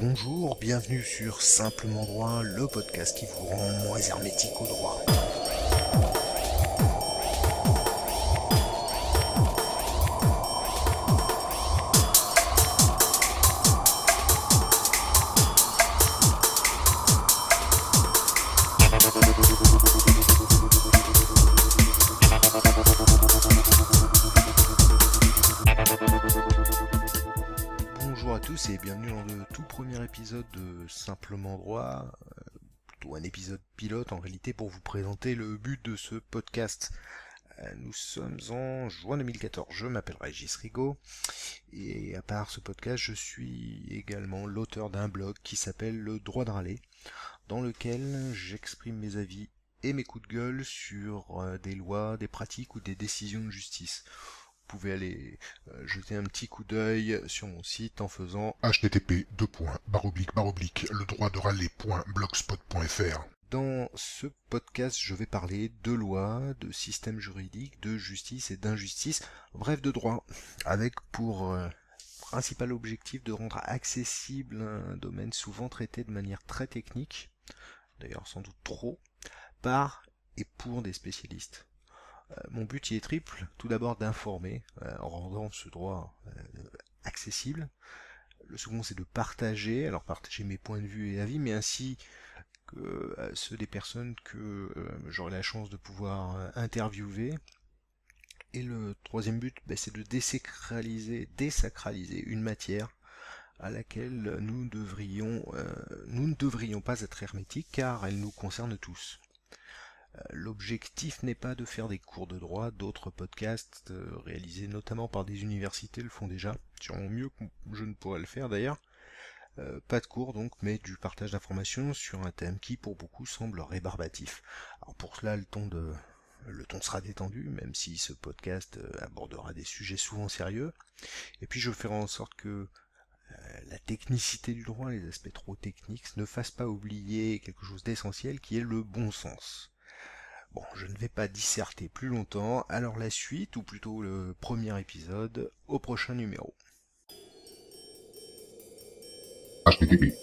Bonjour, bienvenue sur Simplement Droit, le podcast qui vous rend moins hermétique au droit. Tous et bienvenue dans le tout premier épisode de Simplement Droit, euh, plutôt un épisode pilote en réalité pour vous présenter le but de ce podcast. Euh, Nous sommes en juin 2014, je m'appelle Régis Rigaud et à part ce podcast je suis également l'auteur d'un blog qui s'appelle Le droit de râler dans lequel j'exprime mes avis et mes coups de gueule sur euh, des lois, des pratiques ou des décisions de justice. Vous pouvez aller euh, jeter un petit coup d'œil sur mon site en faisant http le Dans ce podcast, je vais parler de loi, de système juridique, de justice et d'injustice, bref de droit, avec pour euh, principal objectif de rendre accessible un domaine souvent traité de manière très technique, d'ailleurs sans doute trop, par et pour des spécialistes. Euh, mon but y est triple, tout d'abord d'informer, euh, en rendant ce droit euh, accessible. Le second c'est de partager, alors partager mes points de vue et avis, mais ainsi que ceux des personnes que j'aurai la chance de pouvoir interviewer. Et le troisième but, ben, c'est de désacraliser, désacraliser une matière à laquelle nous ne devrions pas être hermétiques car elle nous concerne tous. Euh, L'objectif n'est pas de faire des cours de droit, d'autres podcasts euh, réalisés notamment par des universités le font déjà, sûrement mieux que je ne pourrais le faire d'ailleurs. Euh, pas de cours donc, mais du partage d'informations sur un thème qui pour beaucoup semble rébarbatif. Alors pour cela le ton sera détendu, même si ce podcast abordera des sujets souvent sérieux. Et puis je ferai en sorte que la technicité du droit, les aspects trop techniques, ne fassent pas oublier quelque chose d'essentiel qui est le bon sens. Bon, je ne vais pas disserter plus longtemps, alors la suite, ou plutôt le premier épisode, au prochain numéro. http